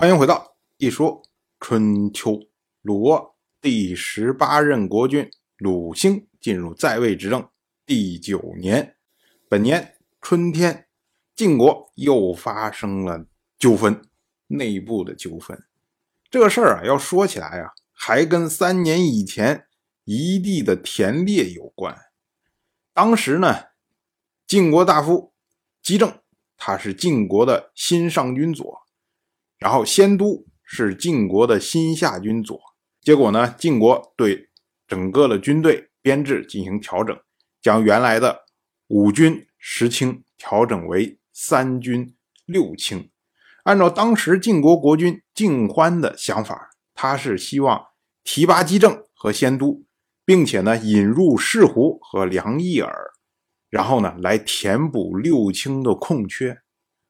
欢迎回到一说春秋。鲁国第十八任国君鲁兴进入在位执政第九年，本年春天，晋国又发生了纠纷，内部的纠纷。这个事儿啊，要说起来啊，还跟三年以前一地的田猎有关。当时呢，晋国大夫姬政，他是晋国的新上军左。然后先都是晋国的新下军左，结果呢，晋国对整个的军队编制进行调整，将原来的五军十卿调整为三军六卿。按照当时晋国国君晋欢的想法，他是希望提拔姬政和先都，并且呢引入士胡和梁义耳，然后呢来填补六卿的空缺。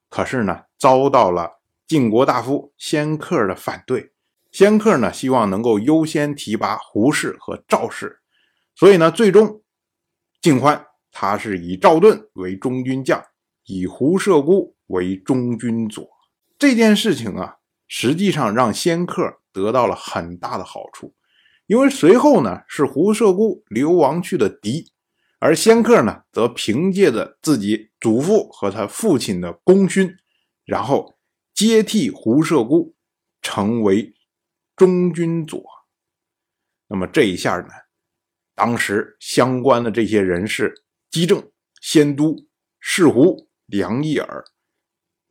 可是呢，遭到了。晋国大夫先客的反对，先客呢希望能够优先提拔胡氏和赵氏，所以呢，最终晋欢他是以赵盾为中军将，以胡射孤为中军左。这件事情啊，实际上让先客得到了很大的好处，因为随后呢是胡射孤流亡去的狄，而先客呢则凭借着自己祖父和他父亲的功勋，然后。接替胡射孤成为中军左，那么这一下呢，当时相关的这些人士，姬政、先都、士胡、梁义耳，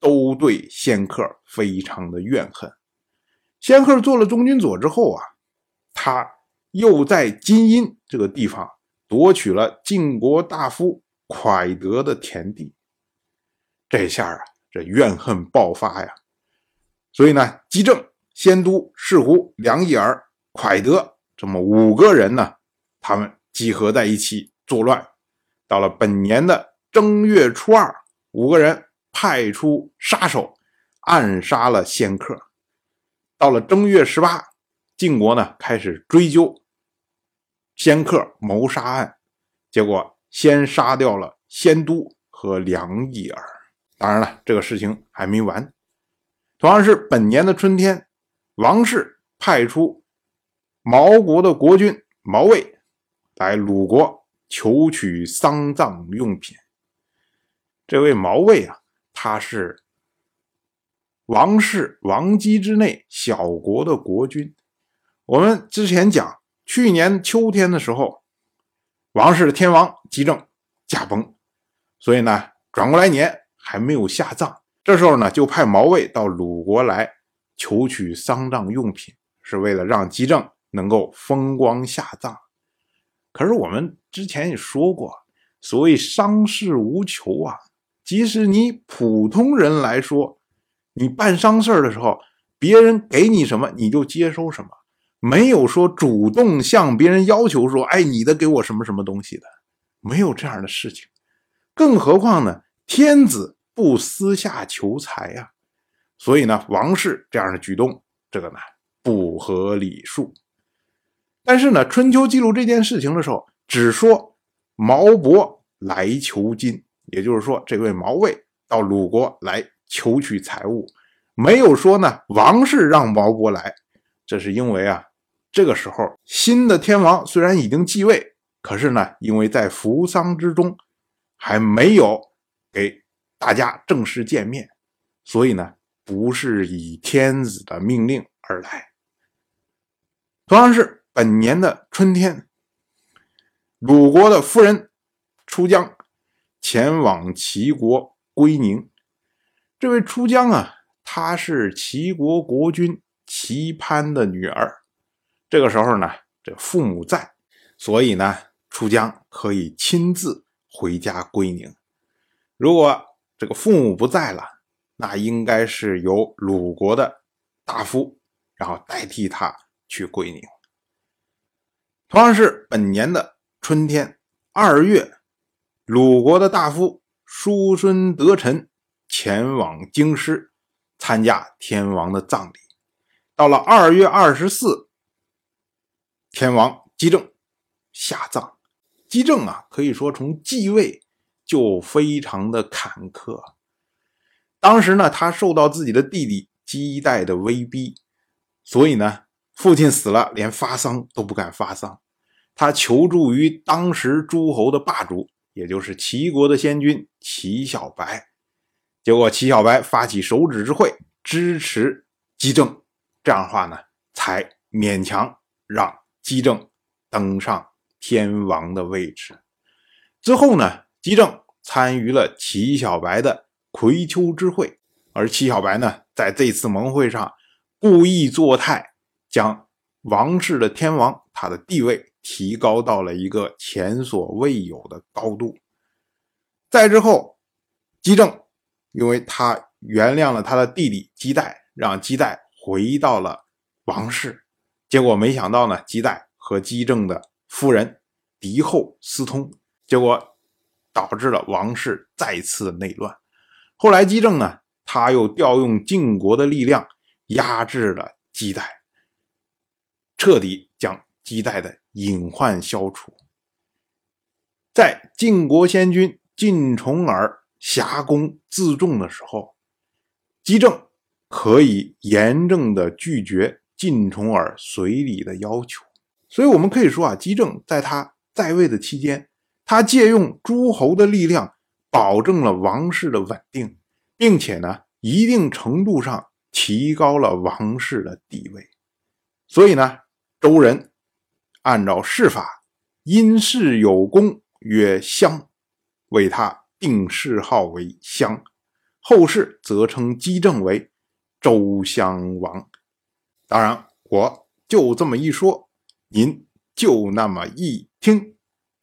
都对仙客非常的怨恨。仙客做了中军左之后啊，他又在金阴这个地方夺取了晋国大夫蒯德的田地，这下啊。这怨恨爆发呀，所以呢，姬政、先都、士胡、梁义儿、蒯德这么五个人呢，他们集合在一起作乱。到了本年的正月初二，五个人派出杀手暗杀了仙客。到了正月十八，晋国呢开始追究仙客谋杀案，结果先杀掉了先都和梁义儿。当然了，这个事情还没完。同样是本年的春天，王室派出毛国的国君毛卫来鲁国求取丧葬用品。这位毛卫啊，他是王室王姬之内小国的国君。我们之前讲，去年秋天的时候，王室的天王姬政驾崩，所以呢，转过来年。还没有下葬，这时候呢，就派毛卫到鲁国来求取丧葬用品，是为了让姬政能够风光下葬。可是我们之前也说过，所谓伤事无求啊，即使你普通人来说，你办丧事的时候，别人给你什么你就接收什么，没有说主动向别人要求说，哎，你得给我什么什么东西的，没有这样的事情。更何况呢，天子。不私下求财呀，所以呢，王室这样的举动，这个呢不合礼数。但是呢，《春秋》记录这件事情的时候，只说毛伯来求金，也就是说，这位毛卫到鲁国来求取财物，没有说呢王室让毛伯来。这是因为啊，这个时候新的天王虽然已经继位，可是呢，因为在扶丧之中，还没有给。大家正式见面，所以呢，不是以天子的命令而来。同样是本年的春天，鲁国的夫人出江前往齐国归宁。这位出江啊，她是齐国国君齐潘的女儿。这个时候呢，这父母在，所以呢，出江可以亲自回家归宁。如果这个父母不在了，那应该是由鲁国的大夫，然后代替他去归宁。同样是本年的春天二月，鲁国的大夫叔孙得臣前往京师参加天王的葬礼。到了二月二十四，天王姬政下葬。姬政啊，可以说从继位。就非常的坎坷。当时呢，他受到自己的弟弟姬代的威逼，所以呢，父亲死了，连发丧都不敢发丧。他求助于当时诸侯的霸主，也就是齐国的先君齐小白。结果齐小白发起手指之会，支持姬政，这样的话呢，才勉强让姬政登上天王的位置。之后呢，姬政参与了齐小白的葵丘之会，而齐小白呢，在这次盟会上故意作态，将王室的天王他的地位。提高到了一个前所未有的高度。再之后，姬政因为他原谅了他的弟弟姬代，让姬代回到了王室。结果没想到呢，姬代和姬政的夫人敌后私通，结果导致了王室再次内乱。后来姬政呢，他又调用晋国的力量压制了姬代，彻底将姬代的。隐患消除，在晋国先君晋重耳挟公自重的时候，姬政可以严正的拒绝晋重耳随礼的要求。所以，我们可以说啊，姬政在他在位的期间，他借用诸侯的力量，保证了王室的稳定，并且呢，一定程度上提高了王室的地位。所以呢，周人。按照世法，因事有功，曰襄，为他定谥号为襄。后世则称姬政为周襄王。当然，我就这么一说，您就那么一听。